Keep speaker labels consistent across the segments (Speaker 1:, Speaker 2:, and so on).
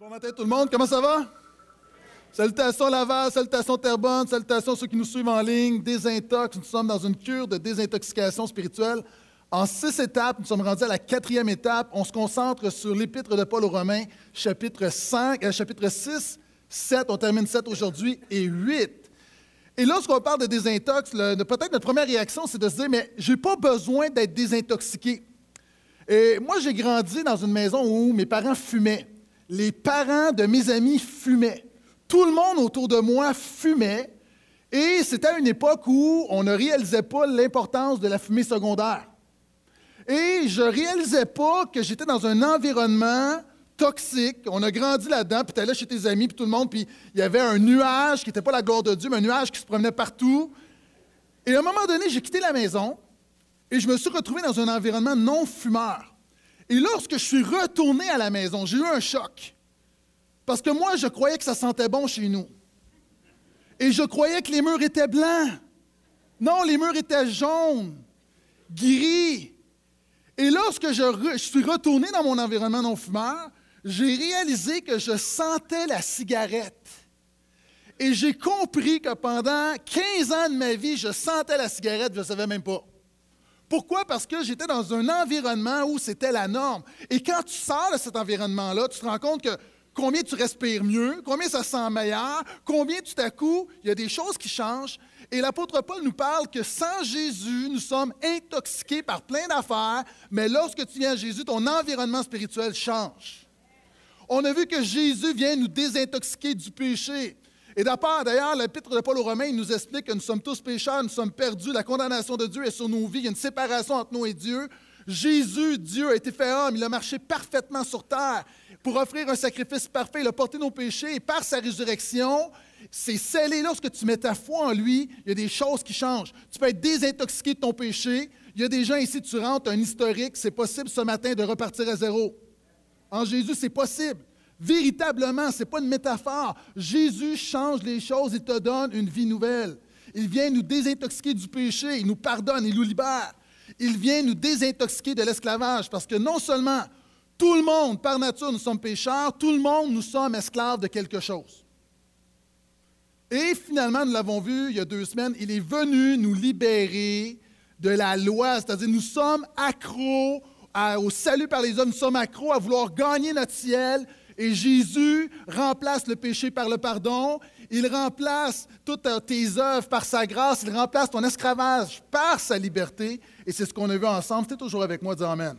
Speaker 1: Bon matin tout le monde, comment ça va? Salutations Laval, salutations Terrebonne, salutations ceux qui nous suivent en ligne, Désintox. Nous sommes dans une cure de désintoxication spirituelle. En six étapes, nous sommes rendus à la quatrième étape. On se concentre sur l'épître de Paul aux Romains, chapitre, 5, euh, chapitre 6, 7, on termine 7 aujourd'hui, et 8. Et lorsqu'on parle de désintox, peut-être notre première réaction, c'est de se dire, mais je n'ai pas besoin d'être désintoxiqué. Et moi, j'ai grandi dans une maison où mes parents fumaient. Les parents de mes amis fumaient. Tout le monde autour de moi fumait. Et c'était une époque où on ne réalisait pas l'importance de la fumée secondaire. Et je ne réalisais pas que j'étais dans un environnement toxique. On a grandi là-dedans, puis tu allais chez tes amis, puis tout le monde, puis il y avait un nuage qui n'était pas la gloire de Dieu, mais un nuage qui se promenait partout. Et à un moment donné, j'ai quitté la maison et je me suis retrouvé dans un environnement non fumeur. Et lorsque je suis retourné à la maison, j'ai eu un choc. Parce que moi, je croyais que ça sentait bon chez nous. Et je croyais que les murs étaient blancs. Non, les murs étaient jaunes, gris, et lorsque je, suis retourné dans mon environnement non-fumeur, j'ai réalisé que je sentais la cigarette. Et j'ai compris que pendant 15 ans de ma vie, je sentais la cigarette, je ne savais même pas. Pourquoi? Parce que j'étais dans un environnement où c'était la norme. Et quand tu sors de cet environnement-là, tu te rends compte que combien tu respires mieux, combien ça sent meilleur, combien tout à coup, il y a des choses qui changent. Et l'apôtre Paul nous parle que sans Jésus, nous sommes intoxiqués par plein d'affaires, mais lorsque tu viens à Jésus, ton environnement spirituel change. On a vu que Jésus vient nous désintoxiquer du péché. Et d'ailleurs, l'épître de Paul aux Romains nous explique que nous sommes tous pécheurs, nous sommes perdus, la condamnation de Dieu est sur nos vies, il y a une séparation entre nous et Dieu. Jésus, Dieu, a été fait homme, il a marché parfaitement sur terre pour offrir un sacrifice parfait, il a porté nos péchés et par sa résurrection, c'est scellé. Lorsque tu mets ta foi en lui, il y a des choses qui changent. Tu peux être désintoxiqué de ton péché. Il y a des gens ici, tu rentres, un historique, c'est possible ce matin de repartir à zéro. En Jésus, c'est possible. Véritablement, ce n'est pas une métaphore. Jésus change les choses et te donne une vie nouvelle. Il vient nous désintoxiquer du péché, il nous pardonne, il nous libère. Il vient nous désintoxiquer de l'esclavage parce que non seulement tout le monde, par nature, nous sommes pécheurs, tout le monde, nous sommes esclaves de quelque chose. Et finalement, nous l'avons vu il y a deux semaines, il est venu nous libérer de la loi, c'est-à-dire nous sommes accros au salut par les hommes, nous sommes accros à vouloir gagner notre ciel. Et Jésus remplace le péché par le pardon, il remplace toutes tes œuvres par sa grâce, il remplace ton esclavage par sa liberté. Et c'est ce qu'on a vu ensemble. Tu toujours avec moi, dis Amen.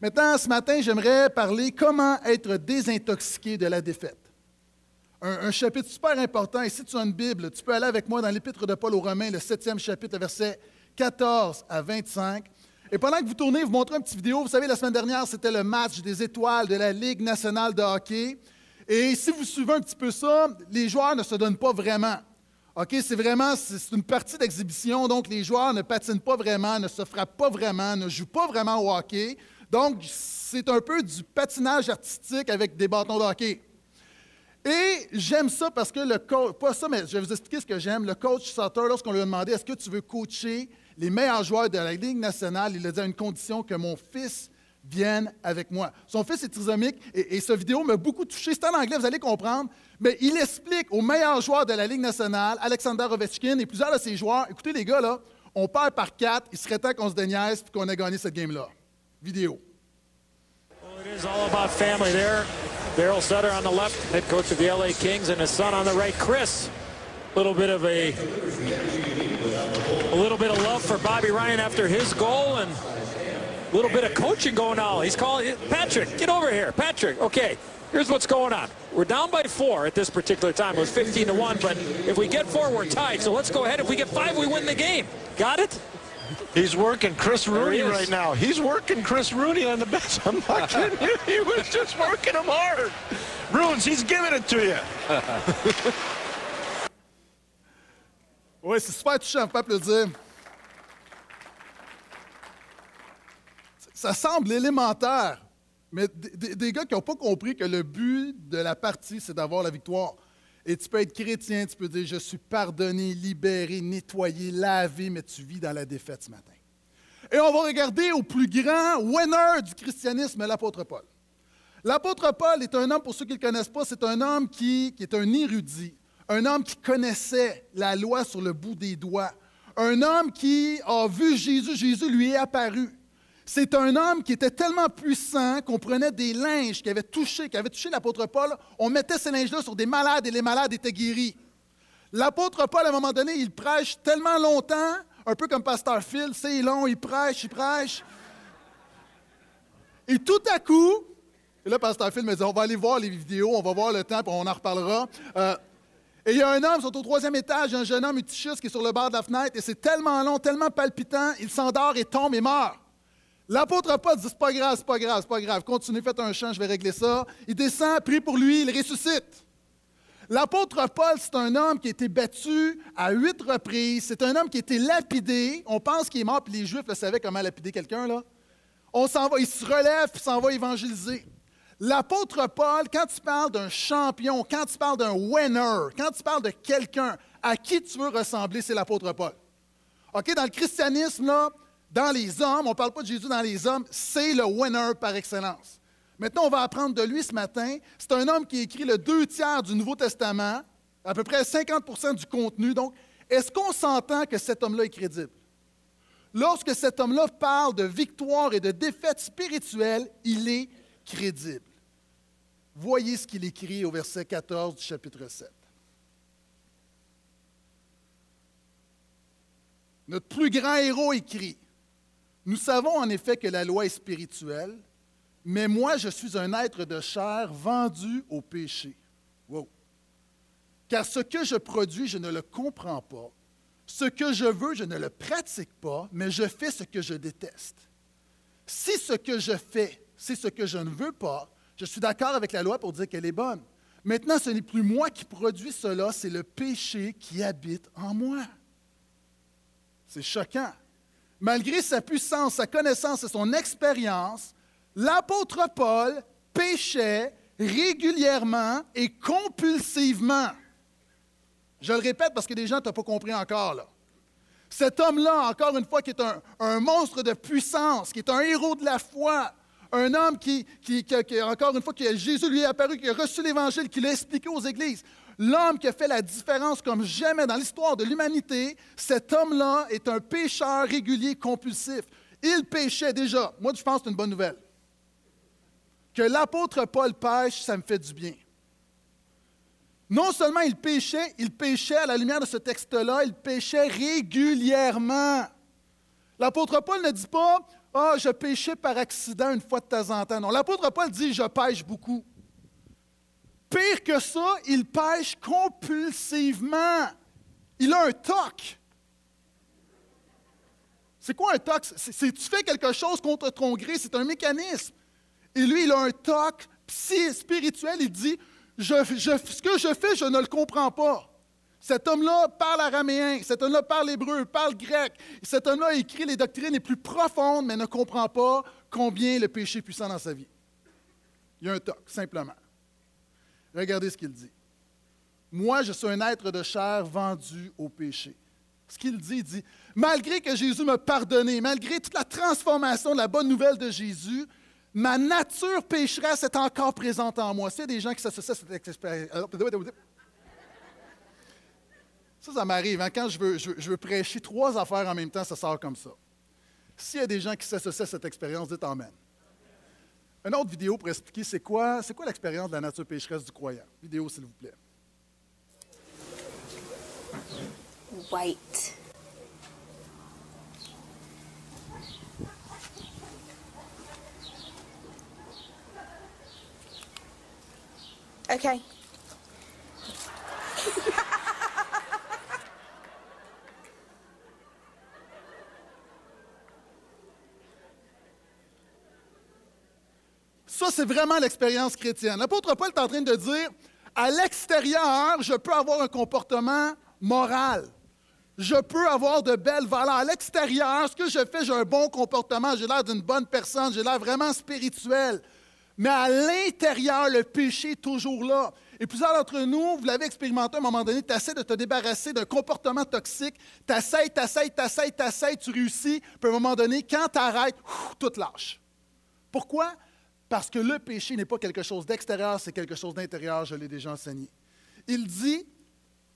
Speaker 1: Maintenant, ce matin, j'aimerais parler comment être désintoxiqué de la défaite un, chapitre super important. Et si tu as une Bible, tu peux aller avec moi dans l'Épître de Paul aux Romains, le septième chapitre, versets 14 à 25. Et pendant que vous tournez, vous montrez une petite vidéo. Vous savez, la semaine dernière, c'était le match des étoiles de la Ligue nationale de hockey. Et si vous suivez un petit peu ça, les joueurs ne se donnent pas vraiment. OK, c'est vraiment, c'est une partie d'exhibition, donc les joueurs ne patinent pas vraiment, ne se frappent pas vraiment, ne jouent pas vraiment au hockey. Donc, c'est un peu du patinage artistique avec des bâtons de hockey. Et j'aime ça parce que le coach, pas ça, mais je vais vous expliquer ce que j'aime. Le coach Sutter, lorsqu'on lui a demandé est-ce que tu veux coacher les meilleurs joueurs de la Ligue nationale, il a dit à une condition que mon fils vienne avec moi. Son fils est trisomique et, et cette vidéo m'a beaucoup touché. C'est en anglais, vous allez comprendre. Mais il explique aux meilleurs joueurs de la Ligue nationale, Alexander Ovechkin et plusieurs de ses joueurs écoutez, les gars, là, on perd par quatre, il serait temps qu'on se déniaise et qu'on ait gagné cette game-là. Vidéo.
Speaker 2: Daryl Sutter on the left, head coach of the LA Kings, and his son on the right, Chris. Little bit of a, a little bit of love for Bobby Ryan after his goal, and a little bit of coaching going on. He's calling Patrick, get over here, Patrick. Okay, here's what's going on. We're down by four at this particular time. It was 15 to one, but if we get four, we're tied. So let's go ahead. If we get five, we win the game. Got it?
Speaker 3: He's working Chris Rooney right now. He's working Chris Rooney on the bench. I'm not kidding you. He was just working him hard. Runes, he's giving it to you.
Speaker 1: oui, c'est super touchant, pas applaudir. Ça semble élémentaire, mais des, gars qui n'ont pas compris que le but de la partie, c'est d'avoir la victoire. Et tu peux être chrétien, tu peux dire, je suis pardonné, libéré, nettoyé, lavé, mais tu vis dans la défaite ce matin. Et on va regarder au plus grand winner du christianisme, l'apôtre Paul. L'apôtre Paul est un homme, pour ceux qui ne le connaissent pas, c'est un homme qui, qui est un érudit, un homme qui connaissait la loi sur le bout des doigts, un homme qui a vu Jésus, Jésus lui est apparu. C'est un homme qui était tellement puissant qu'on prenait des linges qui avaient touché, qui avaient touché l'apôtre Paul, on mettait ces linges-là sur des malades et les malades étaient guéris. L'apôtre Paul, à un moment donné, il prêche tellement longtemps, un peu comme Pasteur Phil, c'est long, il prêche, il prêche. Et tout à coup, et là, Pasteur Phil me dit, on va aller voir les vidéos, on va voir le temps, puis on en reparlera. Euh, et il y a un homme, ils sont au troisième étage, un jeune homme utichus qui est sur le bord de la fenêtre, et c'est tellement long, tellement palpitant, il s'endort et tombe et meurt. L'apôtre Paul dit, c'est pas grave, c'est pas grave, c'est pas grave, continuez, faites un chant, je vais régler ça. Il descend, prie pour lui, il ressuscite. L'apôtre Paul, c'est un homme qui a été battu à huit reprises. C'est un homme qui a été lapidé. On pense qu'il est mort, puis les Juifs le savaient comment lapider quelqu'un, là. On s'en va, il se relève, puis s'en va évangéliser. L'apôtre Paul, quand tu parles d'un champion, quand tu parles d'un winner, quand tu parles de quelqu'un à qui tu veux ressembler, c'est l'apôtre Paul. OK, dans le christianisme, dans les hommes, on ne parle pas de Jésus dans les hommes, c'est le winner par excellence. Maintenant, on va apprendre de lui ce matin. C'est un homme qui écrit le deux tiers du Nouveau Testament, à peu près 50% du contenu. Donc, est-ce qu'on s'entend que cet homme-là est crédible? Lorsque cet homme-là parle de victoire et de défaite spirituelle, il est crédible. Voyez ce qu'il écrit au verset 14 du chapitre 7. Notre plus grand héros écrit nous savons en effet que la loi est spirituelle, mais moi je suis un être de chair vendu au péché. Car ce que je produis, je ne le comprends pas. Ce que je veux, je ne le pratique pas, mais je fais ce que je déteste. Si ce que je fais, c'est ce que je ne veux pas, je suis d'accord avec la loi pour dire qu'elle est bonne. Maintenant, ce n'est plus moi qui produis cela, c'est le péché qui habite en moi. C'est choquant malgré sa puissance, sa connaissance et son expérience, l'apôtre Paul péchait régulièrement et compulsivement. Je le répète parce que des gens n'ont pas compris encore. Là. Cet homme-là, encore une fois, qui est un, monstre de puissance, qui est un héros de la foi, un homme qui, encore une fois, qui, Jésus lui est apparu, qui a reçu l'Évangile, qui l'a expliqué aux églises. L'homme qui a fait la différence comme jamais dans l'histoire de l'humanité, cet homme-là est un pécheur régulier compulsif. Il péchait déjà. Moi, je pense que c'est une bonne nouvelle. Que l'apôtre Paul pêche, ça me fait du bien. Non seulement il péchait, il péchait à la lumière de ce texte-là, il péchait régulièrement. L'apôtre Paul ne dit pas Ah, oh, je péchais par accident une fois de temps en temps. Non, l'apôtre Paul dit Je pêche beaucoup. Pire que ça, il pêche compulsivement. Il a un toc. C'est quoi un toc? C'est tu fais quelque chose contre ton gré, c'est un mécanisme. Et lui, il a un toc spirituel. Il dit Ce que je fais, je ne le comprends pas. Cet homme-là parle araméen, cet homme-là parle hébreu, parle grec. Cet homme-là écrit les doctrines les plus profondes, mais ne comprend pas combien le péché est puissant dans sa vie. Il y a un toc, simplement. Regardez ce qu'il dit. Moi, je suis un être de chair vendu au péché. Ce qu'il dit, il dit, malgré que Jésus m'a pardonné, malgré toute la transformation de la bonne nouvelle de Jésus, ma nature pécheresse est encore présente en moi. C'est des gens qui s'associent à cette expérience. Ça, ça m'arrive. Hein. Quand je veux, je, veux, prêcher trois affaires en même temps, ça sort comme ça. S'il y a des gens qui s'associent à cette expérience, dites Amen. Une autre vidéo pour expliquer c'est quoi, c'est quoi l'expérience de la nature pécheresse du croyant. Vidéo, s'il vous plaît.
Speaker 4: White. Okay.
Speaker 1: C'est vraiment l'expérience chrétienne. L'apôtre Paul est en train de dire, à l'extérieur, je peux avoir un comportement moral. Je peux avoir de belles valeurs. À l'extérieur, ce que je fais, j'ai un bon comportement, j'ai l'air d'une bonne personne, j'ai l'air vraiment spirituel. Mais à l'intérieur, le péché est toujours là. Et plusieurs d'entre nous, vous l'avez expérimenté à un moment donné, tu essaies de te débarrasser d'un comportement toxique, tu essaies, tu essaies, tu essaies, tu essaies, tu réussis, puis à un moment donné, quand tu arrêtes, tout lâche. Pourquoi? Parce que le péché n'est pas quelque chose d'extérieur, c'est quelque chose d'intérieur, je l'ai déjà enseigné. Il dit,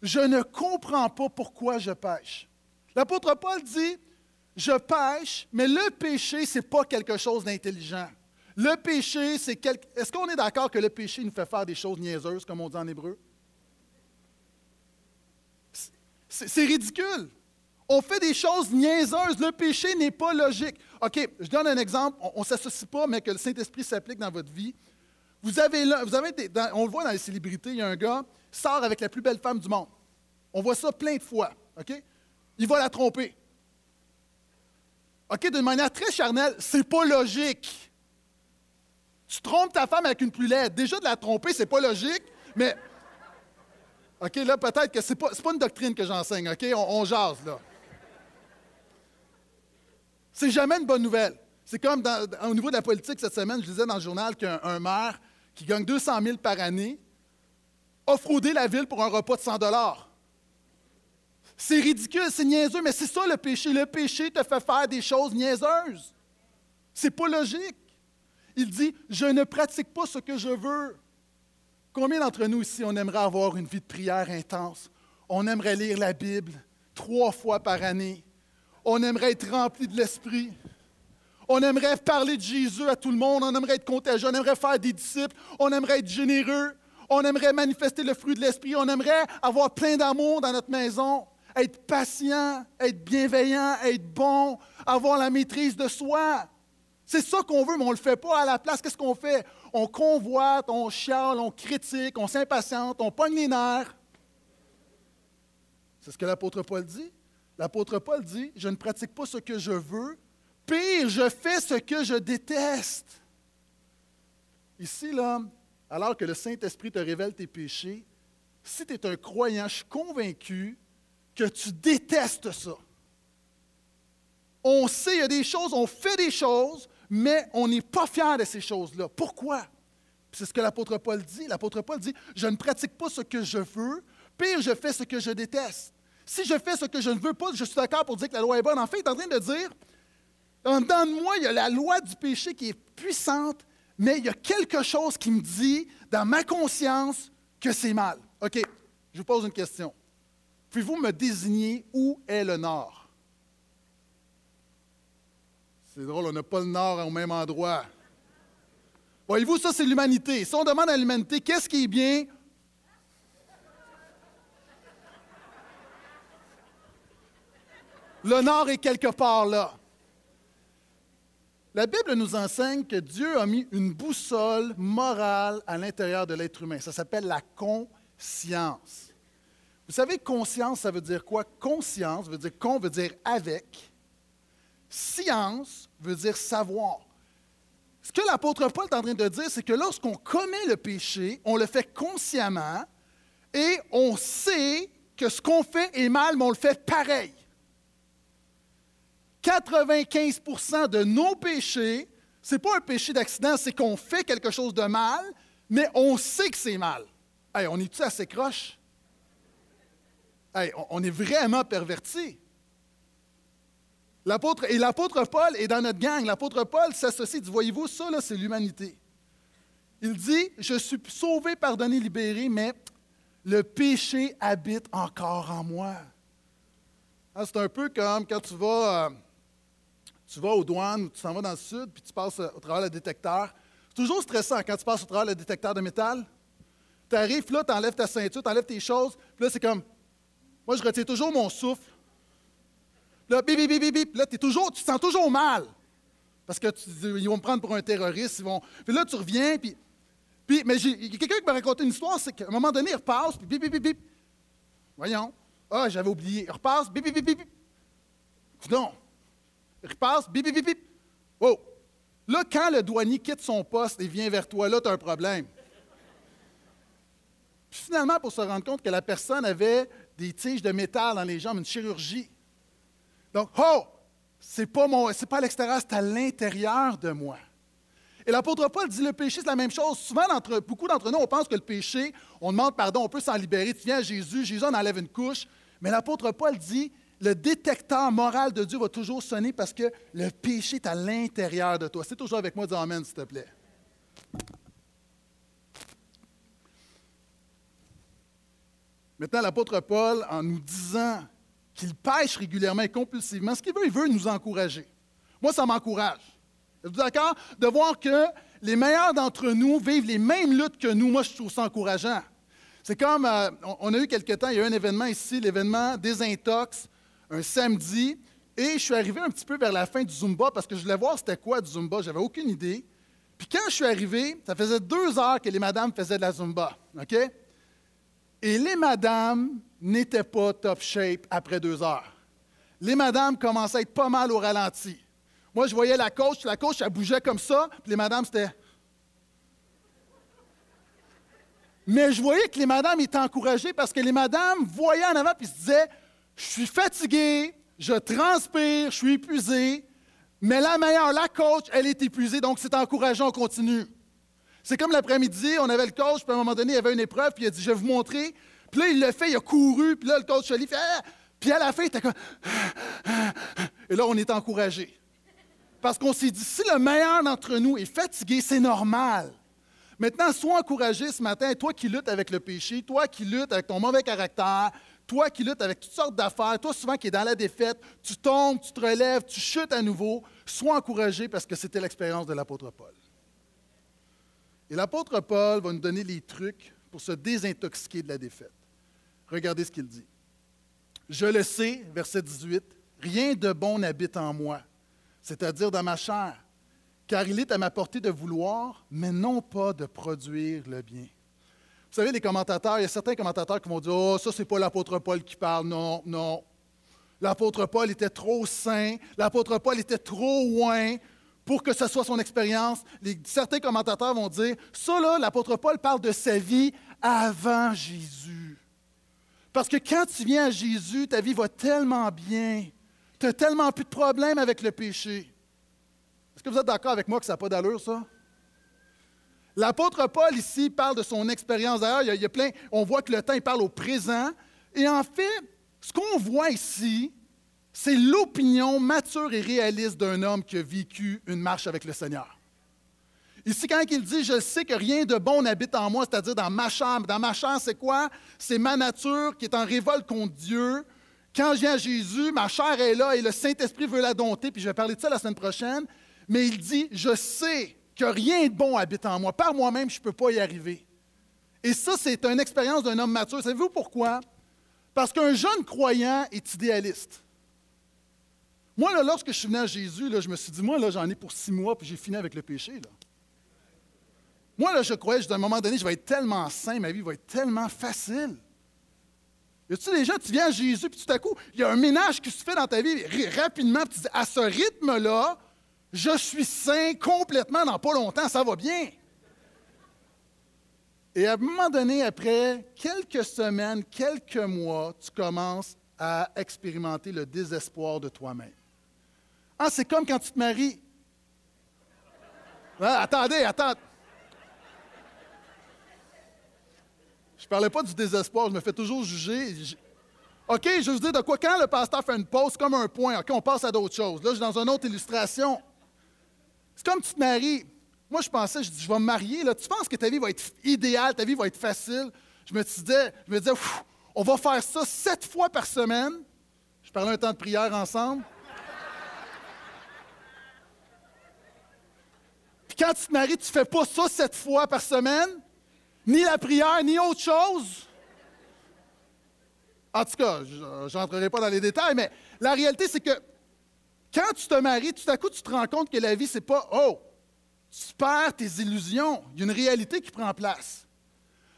Speaker 1: je ne comprends pas pourquoi je pêche. L'apôtre Paul dit, je pêche, mais le péché, ce n'est pas quelque chose d'intelligent. Le péché, c'est quelque... Est-ce qu'on est d'accord que le péché nous fait faire des choses niaiseuses, comme on dit en hébreu? C'est ridicule. On fait des choses niaiseuses. Le péché n'est pas logique. OK, je donne un exemple. On ne s'associe pas, mais que le Saint-Esprit s'applique dans votre vie. Vous avez, vous avez on le voit dans les célébrités, il y a un gars sort avec la plus belle femme du monde. On voit ça plein de fois. OK? Il va la tromper. OK, d'une manière très charnelle, c'est pas logique. Tu trompes ta femme avec une plus laide. Déjà, de la tromper, c'est pas logique, mais. OK, là, peut-être que c'est pas, pas une doctrine que j'enseigne, OK? On, jase, là. C'est jamais une bonne nouvelle. C'est comme au niveau de la politique cette semaine, je disais dans le journal qu'un maire qui gagne 200 000 par année a fraudé la ville pour un repas de 100 c'est ridicule, c'est niaiseux, mais c'est ça le péché. Le péché te fait faire des choses niaiseuses. C'est pas logique. Il dit Je ne pratique pas ce que je veux. Combien d'entre nous ici, on aimerait avoir une vie de prière intense? On aimerait lire la Bible trois fois par année. On aimerait être rempli de l'Esprit. On aimerait parler de Jésus à tout le monde. On aimerait être contagieux. On aimerait faire des disciples. On aimerait être généreux. On aimerait manifester le fruit de l'Esprit. On aimerait avoir plein d'amour dans notre maison être patient, être bienveillant, être bon, avoir la maîtrise de soi. C'est ça qu'on veut, mais on ne le fait pas à la place. Qu'est-ce qu'on fait? On convoite, on chiale, on critique, on s'impatiente, on pogne les nerfs. C'est ce que l'apôtre Paul dit. L'apôtre Paul dit, je ne pratique pas ce que je veux, pire, je fais ce que je déteste. Ici, là, alors que le Saint-Esprit te révèle tes péchés, si tu es un croyant, je suis convaincu que tu détestes ça. On sait, il y a des choses, on fait des choses, mais on n'est pas fier de ces choses-là. Pourquoi? C'est ce que l'apôtre Paul dit. L'apôtre Paul dit, je ne pratique pas ce que je veux, pire, je fais ce que je déteste. Si je fais ce que je ne veux pas, je suis d'accord pour dire que la loi est bonne. En fait, il est en train de dire, en dedans de moi, il y a la loi du péché qui est puissante, mais il y a quelque chose qui me dit, dans ma conscience, que c'est mal. OK, je vous pose une question. Pouvez-vous me désigner où est le nord? C'est drôle, on n'a pas le nord au même endroit. Voyez-vous, ça, c'est l'humanité. Si on demande à l'humanité qu'est-ce qui est bien, le nord est quelque part là. La Bible nous enseigne que Dieu a mis une boussole morale à l'intérieur de l'être humain. Ça s'appelle la conscience. Vous savez, conscience, ça veut dire quoi? Conscience veut dire con, veut dire avec. Science veut dire savoir. Ce que l'apôtre Paul est en train de dire, c'est que lorsqu'on commet le péché, on le fait consciemment et on sait que ce qu'on fait est mal, mais on le fait pareil. 95% de nos péchés, ce n'est pas un péché d'accident, c'est qu'on fait quelque chose de mal, mais on sait que c'est mal. Hey, on est-tu assez croche? on est vraiment perverti. L'apôtre, et l'apôtre Paul est dans notre gang. L'apôtre Paul s'associe, dit, voyez-vous, ça, c'est l'humanité. Il dit, je suis sauvé, pardonné, libéré, mais le péché habite encore en moi. Ah, c'est un peu comme quand tu vas, euh, tu vas aux douanes ou tu s'en vas dans le sud, puis tu passes au travers le détecteur. C'est toujours stressant quand tu passes au travers le détecteur de métal. Tu arrives, là, tu enlèves ta ceinture, tu enlèves tes choses, puis là, c'est comme, moi, je retiens toujours mon souffle. Là, bip, bip, bip, bip. Là, es toujours, tu te sens toujours mal. Parce que ils vont me prendre pour un terroriste. Ils vont... Puis là, tu reviens, puis. puis mais quelqu'un qui m'a raconté une histoire, c'est qu'à un moment donné, il repasse, puis bip, bip, bip, bip. Voyons. Ah, j'avais oublié. Il repasse, bip, bip, bip, bip. Non. Repasse, bip, bip, bip, bip. Oh! Là, quand le douanier quitte son poste et vient vers toi, là, tu as un problème. Puis finalement, pour se rendre compte que la personne avait des tiges de métal dans les jambes, une chirurgie. Donc, oh, c'est pas, mon, c'est pas à l'extérieur, c'est à l'intérieur de moi. Et l'apôtre Paul dit le péché, c'est la même chose. Souvent, beaucoup d'entre nous, on pense que le péché, on demande pardon, on peut s'en libérer. Tu viens à Jésus, Jésus en enlève une couche. Mais l'apôtre Paul dit le détecteur moral de Dieu va toujours sonner parce que le péché est à l'intérieur de toi. C'est toujours avec moi, dis Amen, s'il te plaît. Maintenant, l'apôtre Paul, en nous disant qu'il pêche régulièrement et compulsivement, ce qu'il veut, il veut nous encourager. Moi, ça m'encourage. Êtes-vous d'accord? De voir que les meilleurs d'entre nous vivent les mêmes luttes que nous, moi, je trouve ça encourageant. C'est comme, euh, on a eu quelque temps, il y a eu un événement ici, l'événement des Intox, un samedi, et je suis arrivé un petit peu vers la fin du Zumba parce que je voulais voir c'était quoi du Zumba, j'avais aucune idée. Puis quand je suis arrivé, ça faisait deux heures que les madames faisaient de la Zumba, OK? Et les madames n'étaient pas top shape après deux heures. Les madames commençaient à être pas mal au ralenti. Moi, je voyais la coach, la coach, elle bougeait comme ça, puis les madames, c'était. Mais je voyais que les madames étaient encouragées parce que les madames voyaient en avant et se disaient Je suis fatigué, je transpire, je suis épuisé, mais la meilleure, la coach, elle est épuisée, donc c'est encourageant, on continue. C'est comme l'après-midi, on avait le coach, puis à un moment donné, il y avait une épreuve, puis il a dit Je vais vous montrer. Puis là, il l'a fait, il a couru, puis là, le coach lui fait ah! Puis à la fin, il était comme Et là, on est encouragé. Parce qu'on s'est dit, si le meilleur d'entre nous est fatigué, c'est normal. Maintenant, sois encouragé ce matin, toi qui luttes avec le péché, toi qui luttes avec ton mauvais caractère, toi qui luttes avec toutes sortes d'affaires, toi souvent qui es dans la défaite, tu tombes, tu te relèves, tu chutes à nouveau, sois encouragé parce que c'était l'expérience de l'apôtre Paul. Et l'apôtre Paul va nous donner les trucs pour se désintoxiquer de la défaite. Regardez ce qu'il dit. Je le sais, verset 18, rien de bon n'habite en moi c'est-à-dire dans ma chair, car il est à ma portée de vouloir, mais non pas de produire le bien. Vous savez, les commentateurs, il y a certains commentateurs qui vont dire Oh, ça, c'est pas l'apôtre Paul qui parle. Non, non. L'apôtre Paul était trop saint, l'apôtre Paul était trop loin pour que ce soit son expérience. certains commentateurs vont dire Ça, là, l'apôtre Paul parle de sa vie avant Jésus. Parce que quand tu viens à Jésus, ta vie va tellement bien tu n'as tellement plus de problèmes avec le péché. Est-ce que vous êtes d'accord avec moi que ça n'a pas d'allure, ça? L'apôtre Paul, ici, parle de son expérience. D'ailleurs, il, y a plein, on voit que le temps, il parle au présent. Et en fait, ce qu'on voit ici, c'est l'opinion mature et réaliste d'un homme qui a vécu une marche avec le Seigneur. Ici, quand il dit Je sais que rien de bon n'habite en moi, c'est-à-dire dans ma chambre. Dans ma chambre, c'est quoi? C'est ma nature qui est en révolte contre Dieu, quand je viens à Jésus, ma chair est là et le Saint-Esprit veut la dompter, puis je vais parler de ça la semaine prochaine, mais il dit, je sais que rien de bon habite en moi. Par moi-même, je ne peux pas y arriver. Et ça, c'est une expérience d'un homme mature. Savez-vous pourquoi? Parce qu'un jeune croyant est idéaliste. Moi, là, lorsque je suis venu à Jésus, là, je me suis dit, moi, là, j'en ai pour six mois, puis j'ai fini avec le péché. Là. Moi, là, je croyais, à un moment donné, je vais être tellement sain, ma vie va être tellement facile. Y a-tu des gens, tu viens à Jésus, puis tout à coup, il y a un ménage qui se fait dans ta vie rapidement, puis tu dis, à ce rythme-là, je suis sain complètement dans pas longtemps, ça va bien. Et à un moment donné, après quelques semaines, quelques mois, tu commences à expérimenter le désespoir de toi-même. Ah, c'est comme quand tu te maries. Ah, attendez, attendez. Je ne parlais pas du désespoir, je me fais toujours juger. OK, je vous dis de quoi? Quand le pasteur fait une pause, comme un point, OK, on passe à d'autres choses. Là, je suis dans une autre illustration. C'est comme tu te maries. Moi, je pensais, je dis, je vais me marier. Là. Tu penses que ta vie va être idéale, ta vie va être facile? Je me disais, je me disais on va faire ça sept fois par semaine. Je parlais un temps de prière ensemble. Puis quand tu te maries, tu ne fais pas ça sept fois par semaine ni la prière, ni autre chose. En tout cas, je n'entrerai pas dans les détails, mais la réalité, c'est que quand tu te maries, tout à coup, tu te rends compte que la vie, c'est pas Oh, tu perds tes illusions. Il y a une réalité qui prend place.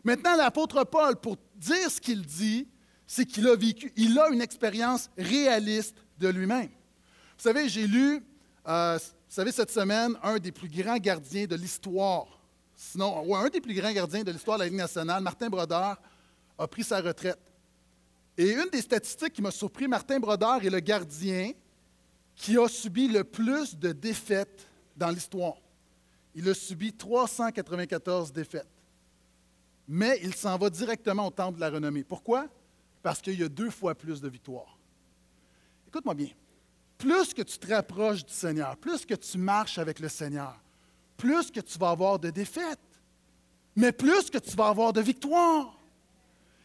Speaker 1: Maintenant, l'apôtre Paul, pour dire ce qu'il dit, c'est qu'il a vécu, il a une expérience réaliste de lui-même. Vous savez, j'ai lu, euh, vous savez, cette semaine, un des plus grands gardiens de l'histoire sinon, un des plus grands gardiens de l'histoire de la Ligue nationale, Martin Brodeur, a pris sa retraite. Et une des statistiques qui m'a surpris, Martin Brodeur est le gardien qui a subi le plus de défaites dans l'histoire. Il a subi 394 défaites. Mais il s'en va directement au temple de la renommée. Pourquoi? Parce qu'il y a deux fois plus de victoires. Écoute-moi bien. Plus que tu te rapproches du Seigneur, plus que tu marches avec le Seigneur, plus que tu vas avoir de défaites, mais plus que tu vas avoir de victoires.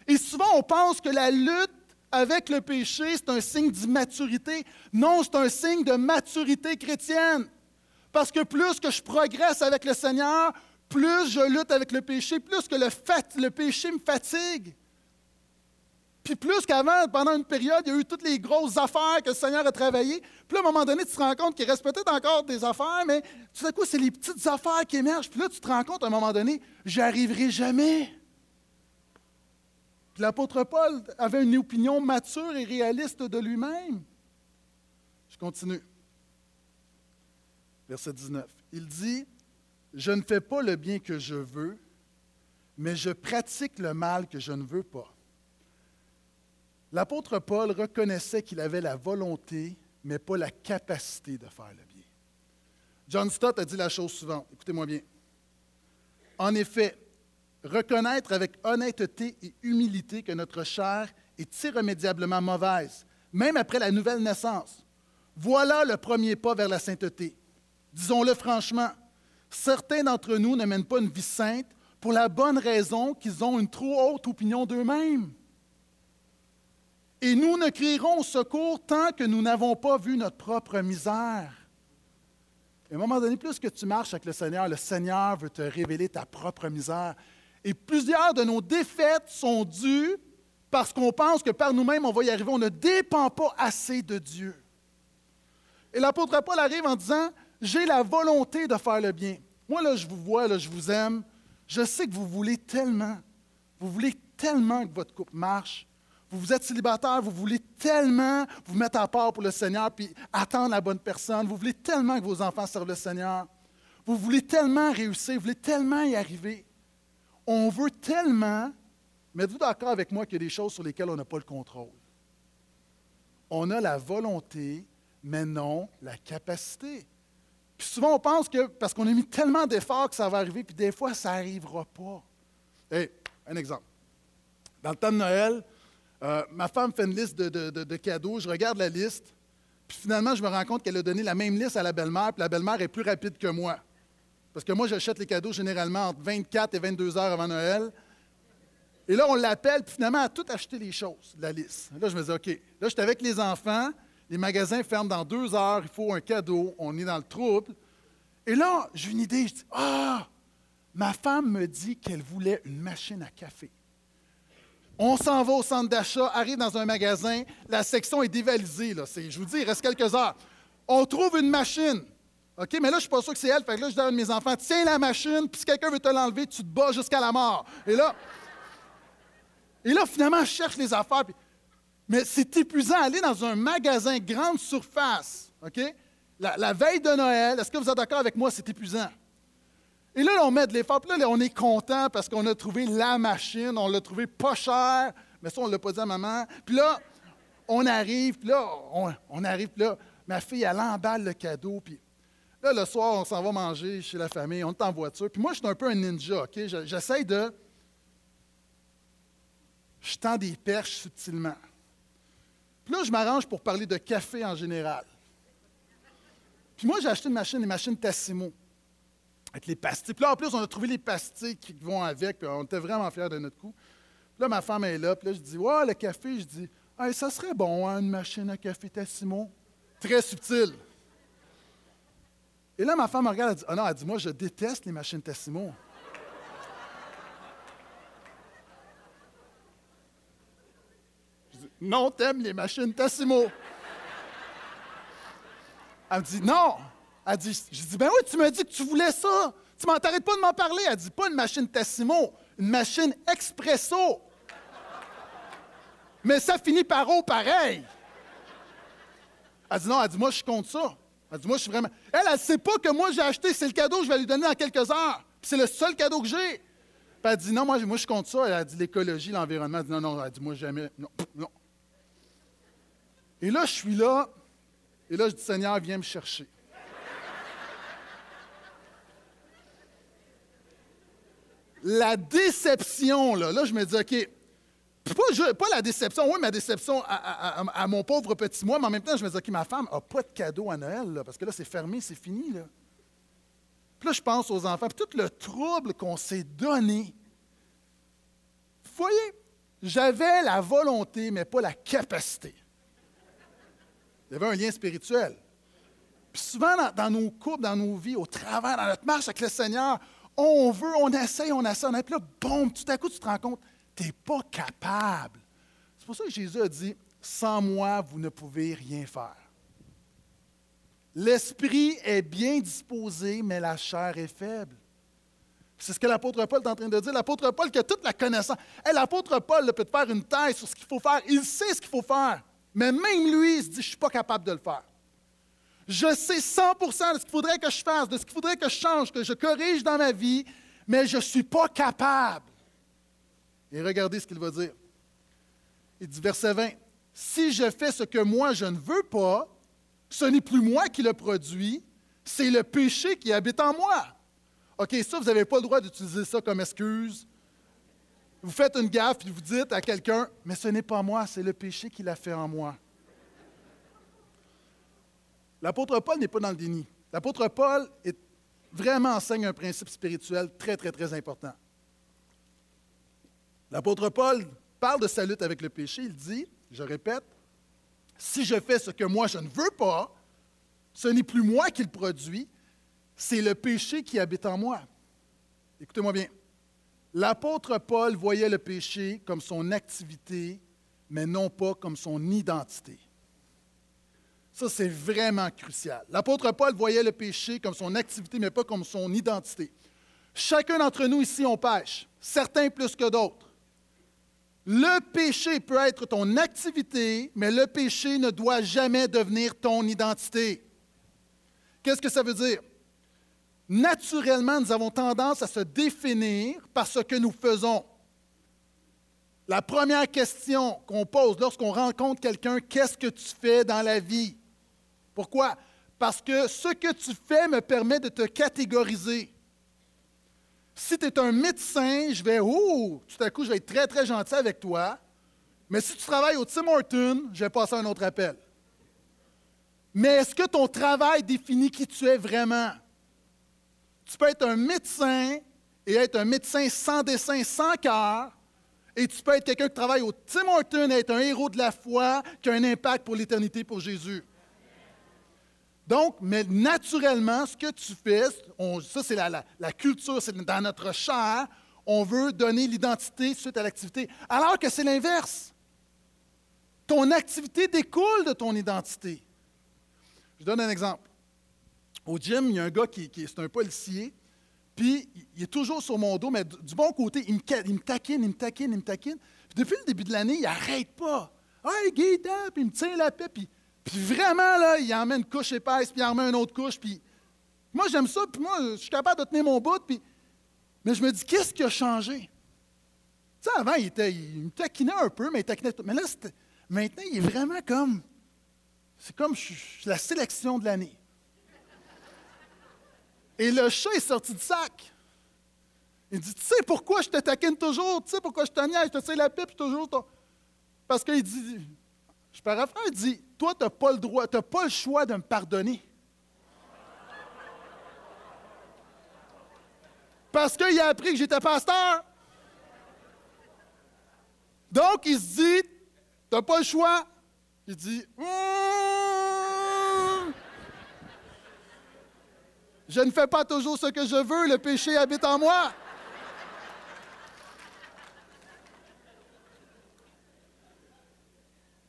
Speaker 1: Et souvent, on pense que la lutte avec le péché, c'est un signe d'immaturité. Non, c'est un signe de maturité chrétienne. Parce que plus que je progresse avec le Seigneur, plus je lutte avec le péché, plus que le, péché me fatigue. Puis plus qu'avant, pendant une période, il y a eu toutes les grosses affaires que le Seigneur a travaillées. Puis à un moment donné, tu te rends compte qu'il reste peut-être encore des affaires, mais tu sais quoi, c'est les petites affaires qui émergent. Puis là, tu te rends compte à un moment donné, j'y arriverai jamais. L'apôtre Paul avait une opinion mature et réaliste de lui-même. Je continue. Verset 19. Il dit, Je ne fais pas le bien que je veux, mais je pratique le mal que je ne veux pas. L'apôtre Paul reconnaissait qu'il avait la volonté, mais pas la capacité de faire le bien. John Stott a dit la chose suivante, écoutez-moi bien. En effet, reconnaître avec honnêteté et humilité que notre chair est irrémédiablement mauvaise, même après la nouvelle naissance. Voilà le premier pas vers la sainteté. Disons-le franchement, certains d'entre nous ne mènent pas une vie sainte pour la bonne raison qu'ils ont une trop haute opinion d'eux-mêmes. Et nous ne crierons au secours tant que nous n'avons pas vu notre propre misère. à un moment donné, plus que tu marches avec le Seigneur, le Seigneur veut te révéler ta propre misère. Et plusieurs de nos défaites sont dues parce qu'on pense que par nous-mêmes, on va y arriver. On ne dépend pas assez de Dieu. Et l'apôtre Paul arrive en disant, j'ai la volonté de faire le bien. Moi, là, je vous vois, je vous aime. Je sais que vous voulez tellement, vous voulez tellement que votre couple marche. Vous, êtes célibataire, vous voulez tellement vous mettre à part pour le Seigneur puis attendre la bonne personne. Vous voulez tellement que vos enfants servent le Seigneur. Vous voulez tellement réussir, vous voulez tellement y arriver. On veut tellement, mais êtes-vous d'accord avec moi qu'il y a des choses sur lesquelles on n'a pas le contrôle? On a la volonté, mais non la capacité. Puis souvent, on pense que parce qu'on a mis tellement d'efforts que ça va arriver, puis des fois, ça n'arrivera pas. Hey, un exemple. Dans le temps de Noël, euh, ma femme fait une liste de, cadeaux, je regarde la liste, puis finalement, je me rends compte qu'elle a donné la même liste à la belle-mère, puis la belle-mère est plus rapide que moi. Parce que moi, j'achète les cadeaux généralement entre 24 et 22 heures avant Noël. Et là, on l'appelle, puis finalement, a tout acheté les choses, la liste. Là, je me dis, OK, là, j'étais avec les enfants, les magasins ferment dans deux heures, il faut un cadeau, on est dans le trouble. Et là, j'ai une idée, je dis, ah, ma femme me dit qu'elle voulait une machine à café. On s'en va au centre d'achat, arrive dans un magasin, la section est dévalisée. Là. je vous dis, il reste quelques heures. On trouve une machine. OK, mais là, je ne suis pas sûr que c'est elle. Fait que là, je dis à mes enfants, tiens la machine, puis si quelqu'un veut te l'enlever, tu te bats jusqu'à la mort. Et là, et là, finalement, je cherche les affaires. mais c'est épuisant aller dans un magasin grande surface. OK? La, veille de Noël, est-ce que vous êtes d'accord avec moi? C'est épuisant. Et là, on met de l'effort. Puis là, on est content parce qu'on a trouvé la machine, on l'a trouvé pas cher, mais ça, on ne l'a pas dit à maman. Puis là, on arrive, puis là, on, arrive, puis là, ma fille, elle emballe le cadeau, puis là, le soir, on s'en va manger chez la famille, on est en voiture. Puis moi, je suis un peu un ninja, OK? J'essaie de... Je tends des perches subtilement. Puis là, je m'arrange pour parler de café en général. Puis moi, j'ai acheté une machine, une machine Tassimo avec les pastilles. Puis là, en plus, on a trouvé les pastilles qui vont avec, puis on était vraiment fiers de notre coup. Puis là, ma femme est là, puis là, je dis, ouais, le café, je dis, ça serait bon, hein, une machine à café Tassimo. Très subtil. Et là, ma femme me regarde, elle dit, ah non, elle dit, moi, je déteste les machines Tassimo. Je dis, non, t'aimes les machines Tassimo. Elle me dit, non, elle dit, je dis, ben oui, tu m'as dit que tu voulais ça. Tu m'arrêtes pas de m'en parler. Elle dit, pas une machine Tassimo, une machine Expresso. Mais ça finit par eau pareil. Elle dit, non, elle dit, moi, je contre ça. Elle dit, moi, je suis vraiment. Elle, elle ne sait pas que moi, j'ai acheté, c'est le cadeau que je vais lui donner dans quelques heures. c'est le seul cadeau que j'ai. Puis elle dit, non, moi, moi je contre ça. Elle a dit, l'écologie, l'environnement. Elle dit, non, non, elle dit, moi, jamais. Non, non. Et là, je suis là. Et là, je dis, Seigneur, viens me chercher. la déception, là, là, je me dis, OK, pas, la déception, oui, ma déception à, mon pauvre petit moi, mais en même temps, je me dis, OK, ma femme n'a pas de cadeau à Noël, là, parce que là, c'est fermé, c'est fini. Là. Puis là, je pense aux enfants, puis tout le trouble qu'on s'est donné. Vous voyez, j'avais la volonté, mais pas la capacité. Il y avait un lien spirituel. Puis souvent, dans, nos couples, dans nos vies, au travail, dans notre marche avec le Seigneur, on veut, on essaye, on essaie, on essaie. Puis là, boum, tout à coup, tu te rends compte, tu n'es pas capable. C'est pour ça que Jésus a dit, sans moi, vous ne pouvez rien faire. L'esprit est bien disposé, mais la chair est faible. C'est ce que l'apôtre Paul est en train de dire. L'apôtre Paul qui a toute la connaissance. l'apôtre Paul peut te faire une thèse sur ce qu'il faut faire. Il sait ce qu'il faut faire. Mais même lui, il se dit, je ne suis pas capable de le faire. Je sais 100% de ce qu'il faudrait que je fasse, de ce qu'il faudrait que je change, que je corrige dans ma vie, mais je ne suis pas capable. Et regardez ce qu'il va dire. Il dit, verset 20, Si je fais ce que moi je ne veux pas, ce n'est plus moi qui le produis, c'est le péché qui habite en moi. OK, ça, vous n'avez pas le droit d'utiliser ça comme excuse. Vous faites une gaffe et vous dites à quelqu'un, mais ce n'est pas moi, c'est le péché qui l'a fait en moi. L'apôtre Paul n'est pas dans le déni. L'apôtre Paul est, vraiment enseigne un principe spirituel très, très, très important. L'apôtre Paul parle de sa lutte avec le péché. Il dit, je répète, si je fais ce que moi je ne veux pas, ce n'est plus moi qui le produis, c'est le péché qui habite en moi. Écoutez-moi bien. L'apôtre Paul voyait le péché comme son activité, mais non pas comme son identité. Ça, c'est vraiment crucial. L'apôtre Paul voyait le péché comme son activité, mais pas comme son identité. Chacun d'entre nous ici, on pêche, certains plus que d'autres. Le péché peut être ton activité, mais le péché ne doit jamais devenir ton identité. Qu'est-ce que ça veut dire? Naturellement, nous avons tendance à se définir par ce que nous faisons. La première question qu'on pose lorsqu'on rencontre quelqu'un, qu'est-ce que tu fais dans la vie? Pourquoi? Parce que ce que tu fais me permet de te catégoriser. Si tu es un médecin, je vais, oh, tout à coup, je vais être très, très gentil avec toi. Mais si tu travailles au Tim Horton, je vais passer un autre appel. Mais est-ce que ton travail définit qui tu es vraiment? Tu peux être un médecin et être un médecin sans dessin, sans cœur, et tu peux être quelqu'un qui travaille au Tim Horton et être un héros de la foi qui a un impact pour l'éternité pour Jésus. Donc, mais naturellement, ce que tu fais, ça c'est la, culture, c'est dans notre chair, on veut donner l'identité suite à l'activité, alors que c'est l'inverse. Ton activité découle de ton identité. Je donne un exemple. Au gym, il y a un gars qui, est un policier, puis il est toujours sur mon dos, mais du bon côté, il me, taquine, il me taquine, il me taquine. Puis depuis le début de l'année, il n'arrête pas. Hey, Guy, puis il me tient la paix, puis puis vraiment, là, il en met une couche épaisse, puis il en met une autre couche. Puis moi, j'aime ça, puis moi, je suis capable de tenir mon bout. Puis... Mais je me dis, qu'est-ce qui a changé? Tu sais, avant, il, était, il me taquinait un peu, mais il taquinait tout. Mais là, maintenant, il est vraiment comme. C'est comme la sélection de l'année. Et le chat est sorti du sac. Il dit Tu sais pourquoi je te taquine toujours? Tu sais pourquoi je te niaise? Je te sais la pipe toujours. Parce qu'il dit je paraphrase, il dit Toi, tu n'as pas le droit, tu pas le choix de me pardonner. Parce qu'il a appris que j'étais pasteur. Donc, il se dit Tu n'as pas le choix. Il dit hum, Je ne fais pas toujours ce que je veux, le péché habite en moi.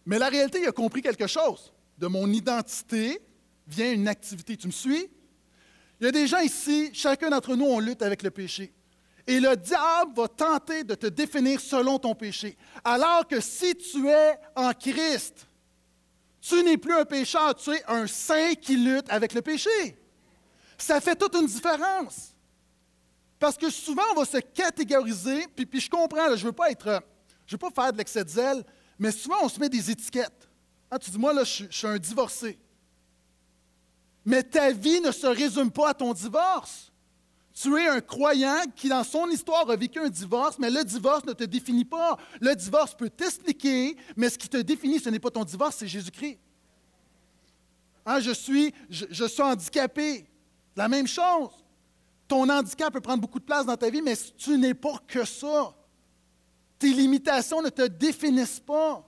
Speaker 1: Mais la réalité, il a compris quelque chose. De mon identité vient une activité. Tu me suis? Il y a des gens ici, chacun d'entre nous, on lutte avec le péché. Et le diable va tenter de te définir selon ton péché. Alors que si tu es en Christ, tu n'es plus un pécheur, tu es un saint qui lutte avec le péché. Ça fait toute une différence. Parce que souvent, on va se catégoriser, puis, je comprends, je ne veux pas être, je veux pas faire de l'excès de zèle, mais souvent, on se met des étiquettes. Ah, tu dis, moi, là, je, suis un divorcé. Mais ta vie ne se résume pas à ton divorce. Tu es un croyant qui, dans son histoire, a vécu un divorce, mais le divorce ne te définit pas. Le divorce peut t'expliquer, mais ce qui te définit, ce n'est pas ton divorce, c'est Jésus-Christ. Ah, je, suis, je, je suis handicapé. La même chose. Ton handicap peut prendre beaucoup de place dans ta vie, mais tu n'es pas que ça. Tes limitations ne te définissent pas.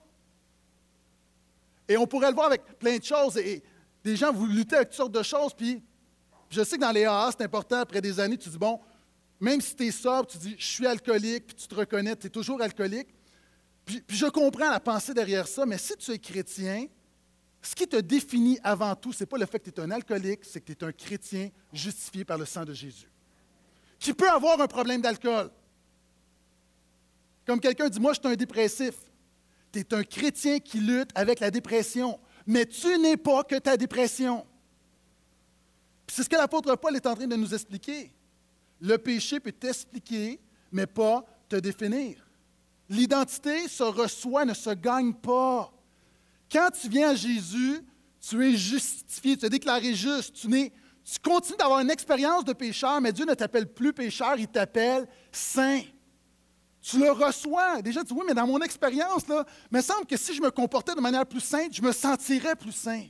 Speaker 1: Et on pourrait le voir avec plein de choses. Et des gens, vous luttez avec toutes sortes de choses, puis je sais que dans les AA, c'est important, après des années, tu dis, bon, même si tu es sobre, tu dis, je suis alcoolique, puis tu te reconnais, tu es toujours alcoolique. Puis, puis, je comprends la pensée derrière ça, mais si tu es chrétien, ce qui te définit avant tout, ce n'est pas le fait que tu es un alcoolique, c'est que tu es un chrétien justifié par le sang de Jésus. Qui peut avoir un problème d'alcool? Comme quelqu'un dit, moi je suis un dépressif. Tu es un chrétien qui lutte avec la dépression, mais tu n'es pas que ta dépression. C'est ce que l'apôtre Paul est en train de nous expliquer. Le péché peut t'expliquer, mais pas te définir. L'identité se reçoit, ne se gagne pas. Quand tu viens à Jésus, tu es justifié, tu es déclaré juste. Tu, tu continues d'avoir une expérience de pécheur, mais Dieu ne t'appelle plus pécheur, il t'appelle saint. Tu le reçois. Déjà, tu dis, oui, mais dans mon expérience, il me semble que si je me comportais de manière plus sainte, je me sentirais plus saint.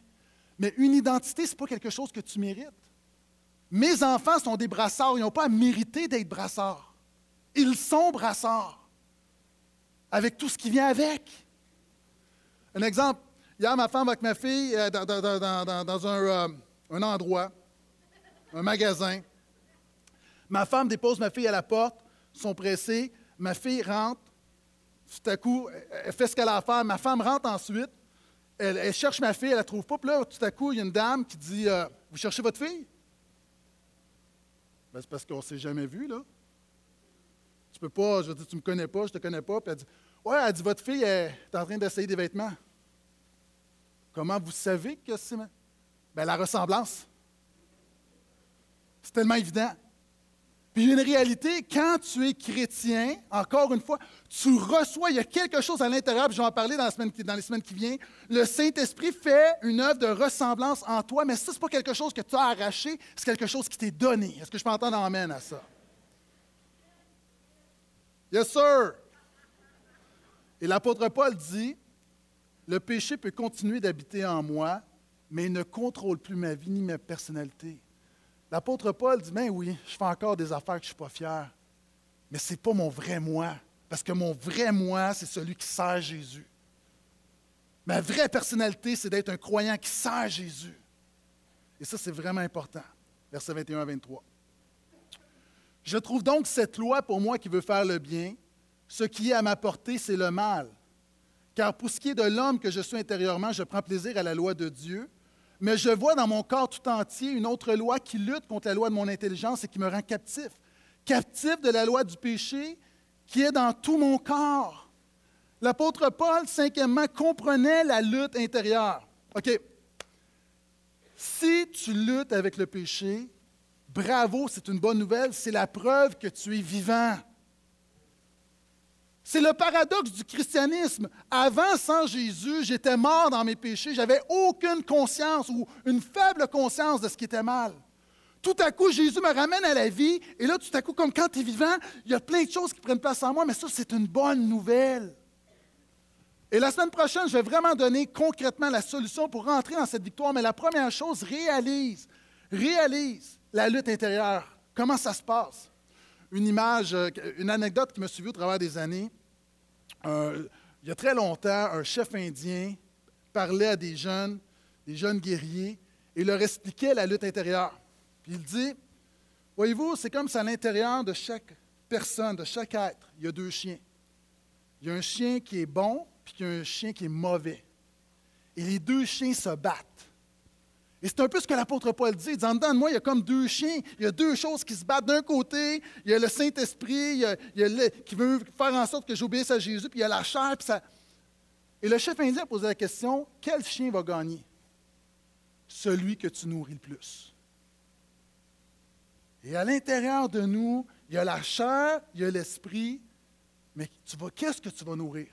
Speaker 1: Mais une identité, ce n'est pas quelque chose que tu mérites. Mes enfants sont des brassards, ils n'ont pas à mériter d'être brassards. Ils sont brassards, avec tout ce qui vient avec. Un exemple, hier, ma femme avec ma fille euh, dans, euh, un endroit, un magasin. Ma femme dépose ma fille à la porte, sont pressés. Ma fille rentre, tout à coup, elle fait ce qu'elle a à faire. Ma femme rentre ensuite, elle, cherche ma fille, elle ne la trouve pas. Puis là, tout à coup, il y a une dame qui dit euh, Vous cherchez votre fille ben, C'est parce qu'on ne s'est jamais vu, là. Tu peux pas, je veux dire, tu ne me connais pas, je ne te connais pas. Puis elle dit Ouais, elle dit Votre fille est en train d'essayer des vêtements. Comment vous savez que c'est. Ben, la ressemblance. C'est tellement évident. Puis une réalité, quand tu es chrétien, encore une fois, tu reçois, il y a quelque chose à l'intérieur, je vais en parler dans, les semaines qui viennent. Le Saint-Esprit fait une œuvre de ressemblance en toi, mais ça, ce n'est pas quelque chose que tu as arraché, c'est quelque chose qui t'est donné. Est-ce que je peux entendre amène à ça? Yes, sir. Et l'apôtre Paul dit, le péché peut continuer d'habiter en moi, mais il ne contrôle plus ma vie ni ma personnalité. L'apôtre Paul dit, ben oui, je fais encore des affaires que je ne suis pas fier, mais ce n'est pas mon vrai moi, parce que mon vrai moi, c'est celui qui sert Jésus. Ma vraie personnalité, c'est d'être un croyant qui sert Jésus. Et ça, c'est vraiment important. Versets 21 à 23. Je trouve donc cette loi pour moi qui veut faire le bien. Ce qui est à ma portée, c'est le mal. Car pour ce qui est de l'homme que je suis intérieurement, je prends plaisir à la loi de Dieu, mais je vois dans mon corps tout entier une autre loi qui lutte contre la loi de mon intelligence et qui me rend captif. Captif de la loi du péché qui est dans tout mon corps. L'apôtre Paul, cinquièmement, comprenait la lutte intérieure. OK. Si tu luttes avec le péché, bravo, c'est une bonne nouvelle, c'est la preuve que tu es vivant. C'est le paradoxe du christianisme. Avant, sans Jésus, j'étais mort dans mes péchés. J'avais aucune conscience ou une faible conscience de ce qui était mal. Tout à coup, Jésus me ramène à la vie. Et là, tout à coup, comme quand tu es vivant, il y a plein de choses qui prennent place en moi. Mais ça, c'est une bonne nouvelle. Et la semaine prochaine, je vais vraiment donner concrètement la solution pour rentrer dans cette victoire. Mais la première chose, réalise, réalise la lutte intérieure. Comment ça se passe? Une image, euh, une anecdote qui m'a suivi au travers des années il y a très longtemps, un chef indien parlait à des jeunes, des jeunes guerriers, et leur expliquait la lutte intérieure. Il dit, voyez-vous, c'est comme si à l'intérieur de chaque personne, de chaque être, il y a deux chiens. Il y a un chien qui est bon, puis il y a un chien qui est mauvais. Et les deux chiens se battent. Et c'est un peu ce que l'apôtre Paul dit. Il dit, en dedans de moi, il y a comme deux chiens. Il y a deux choses qui se battent. D'un côté, il y a le Saint-Esprit qui veut faire en sorte que j'obéisse à Jésus, puis il y a la chair. Et le chef indien a posé la question, quel chien va gagner? Celui que tu nourris le plus. Et à l'intérieur de nous, il y a la chair, il y a l'esprit, mais qu'est-ce que tu vas nourrir?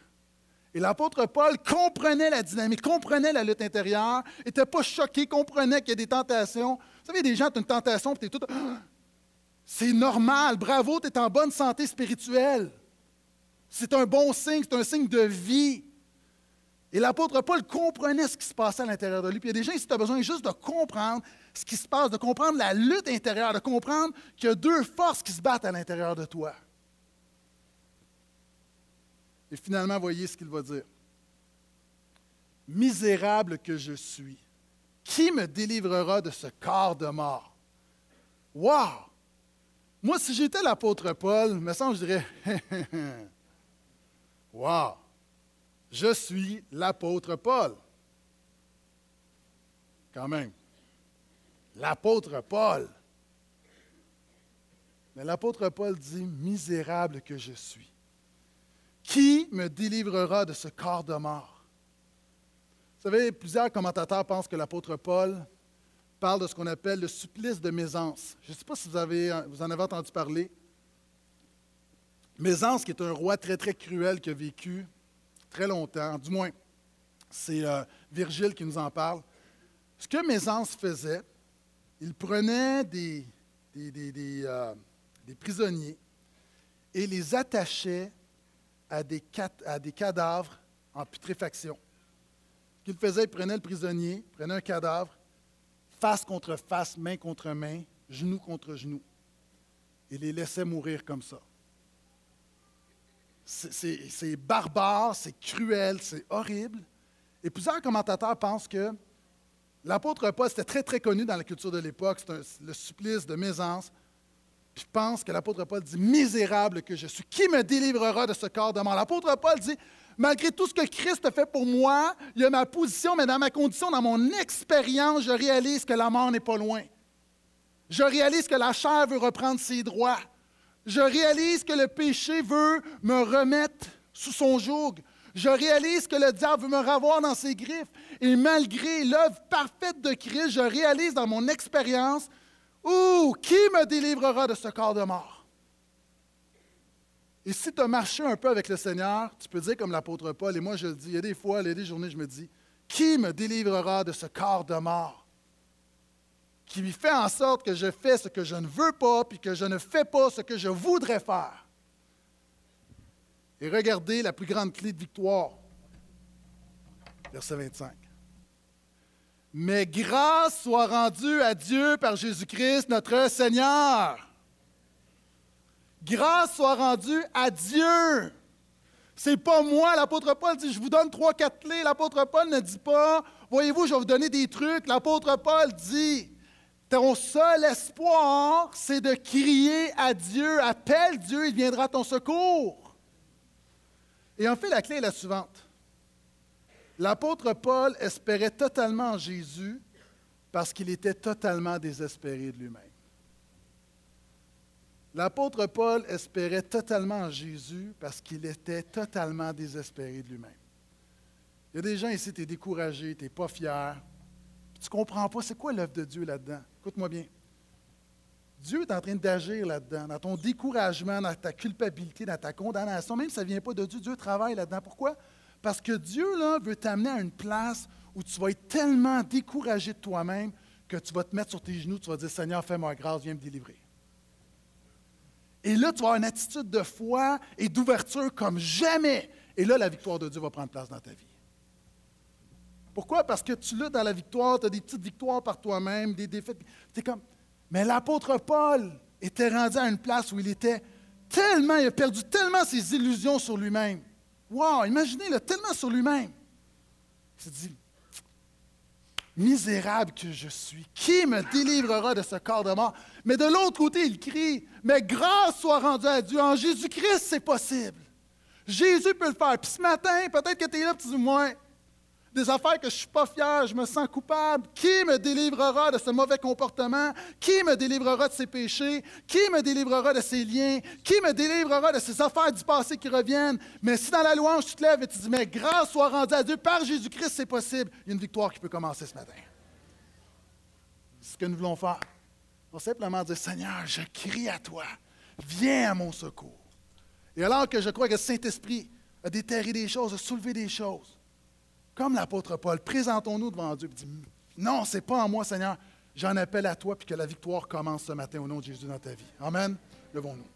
Speaker 1: Et l'apôtre Paul comprenait la dynamique, comprenait la lutte intérieure, n'était pas choqué, comprenait qu'il y a des tentations. Vous savez, des gens, tu as une tentation, tu es tout. C'est normal, bravo, tu es en bonne santé spirituelle. C'est un bon signe, c'est un signe de vie. Et l'apôtre Paul comprenait ce qui se passait à l'intérieur de lui. Puis il y a des gens ici, tu as besoin juste de comprendre ce qui se passe, de comprendre la lutte intérieure, de comprendre qu'il y a deux forces qui se battent à l'intérieur de toi. Et finalement, voyez ce qu'il va dire. Misérable que je suis, qui me délivrera de ce corps de mort? Wow! Moi, si j'étais l'apôtre Paul, me semble, je dirais, wow! Je suis l'apôtre Paul. Quand même. L'apôtre Paul. Mais l'apôtre Paul dit, misérable que je suis. Qui me délivrera de ce corps de mort? Vous savez, plusieurs commentateurs pensent que l'apôtre Paul parle de ce qu'on appelle le supplice de Mésance. Je ne sais pas si vous, en avez entendu parler. Mésance, qui est un roi très, très cruel qui a vécu très longtemps, du moins, c'est euh, Virgile qui nous en parle. Ce que Mésance faisait, il prenait des, des, euh, prisonniers et les attachait à des, cadavres en putréfaction. Ce qu'il faisait, il prenait le prisonnier, prenait un cadavre, face contre face, main contre main, genou contre genou, et les laissait mourir comme ça. C'est barbare, c'est cruel, c'est horrible. Et plusieurs commentateurs pensent que l'apôtre Paul, c'était très, très connu dans la culture de l'époque, c'est le supplice de Mésance. Je pense que l'apôtre Paul dit Misérable que je suis, qui me délivrera de ce corps de mort? L'apôtre Paul dit Malgré tout ce que Christ a fait pour moi, il y a ma position, mais dans ma condition, dans mon expérience, je réalise que la mort n'est pas loin. Je réalise que la chair veut reprendre ses droits. Je réalise que le péché veut me remettre sous son joug. Je réalise que le diable veut me ravoir dans ses griffes. Et malgré l'œuvre parfaite de Christ, je réalise dans mon expérience Ouh, qui me délivrera de ce corps de mort? Et si tu as marché un peu avec le Seigneur, tu peux dire comme l'apôtre Paul, et moi je le dis, il y a des fois, il y a des journées, je me dis, qui me délivrera de ce corps de mort? Qui fait en sorte que je fais ce que je ne veux pas, puis que je ne fais pas ce que je voudrais faire? Et regardez la plus grande clé de victoire. Verset 25. Mais grâce soit rendue à Dieu par Jésus-Christ notre Seigneur. Grâce soit rendue à Dieu. C'est pas moi, l'apôtre Paul dit, je vous donne trois, quatre clés. L'apôtre Paul ne dit pas, voyez-vous, je vais vous donner des trucs. L'apôtre Paul dit, ton seul espoir, c'est de crier à Dieu, appelle Dieu, il viendra à ton secours. Et en fait, la clé est la suivante. L'apôtre Paul espérait totalement en Jésus parce qu'il était totalement désespéré de lui-même. L'apôtre Paul espérait totalement en Jésus parce qu'il était totalement désespéré de lui-même. Il y a des gens ici, tu es découragé, tu n'es pas fier, tu ne comprends pas c'est quoi l'œuvre de Dieu là-dedans? Écoute-moi bien. Dieu est en train d'agir là-dedans, dans ton découragement, dans ta culpabilité, dans ta condamnation, même si ça ne vient pas de Dieu, Dieu travaille là-dedans. Pourquoi? Parce que Dieu là, veut t'amener à une place où tu vas être tellement découragé de toi-même que tu vas te mettre sur tes genoux, tu vas dire Seigneur, fais-moi grâce, viens me délivrer. Et là, tu vas avoir une attitude de foi et d'ouverture comme jamais. Et là, la victoire de Dieu va prendre place dans ta vie. Pourquoi? Parce que tu luttes dans la victoire, tu as des petites victoires par toi-même, des défaites. Comme. Mais l'apôtre Paul était rendu à une place où il était tellement, il a perdu tellement ses illusions sur lui-même. Wow, imaginez, le tellement sur lui-même. Il s'est dit, misérable que je suis, qui me délivrera de ce corps de mort? Mais de l'autre côté, il crie, mais grâce soit rendue à Dieu. En Jésus-Christ, c'est possible. Jésus peut le faire. Puis ce matin, peut-être que tu es là, tu dis, moi, des affaires que je ne suis pas fier, je me sens coupable. Qui me délivrera de ce mauvais comportement? Qui me délivrera de ses péchés? Qui me délivrera de ses liens? Qui me délivrera de ces affaires du passé qui reviennent? Mais si dans la louange, tu te lèves et tu dis, mais grâce soit rendue à Dieu, par Jésus-Christ, c'est possible, il y a une victoire qui peut commencer ce matin. C'est ce que nous voulons faire. On simplement dire, Seigneur, je crie à toi, viens à mon secours. Et alors que je crois que le Saint-Esprit a déterré des choses, a soulevé des choses, comme l'apôtre Paul, présentons-nous devant Dieu et dit Non, ce n'est pas en moi, Seigneur. J'en appelle à toi, puis que la victoire commence ce matin au nom de Jésus dans ta vie. Amen. Levons-nous.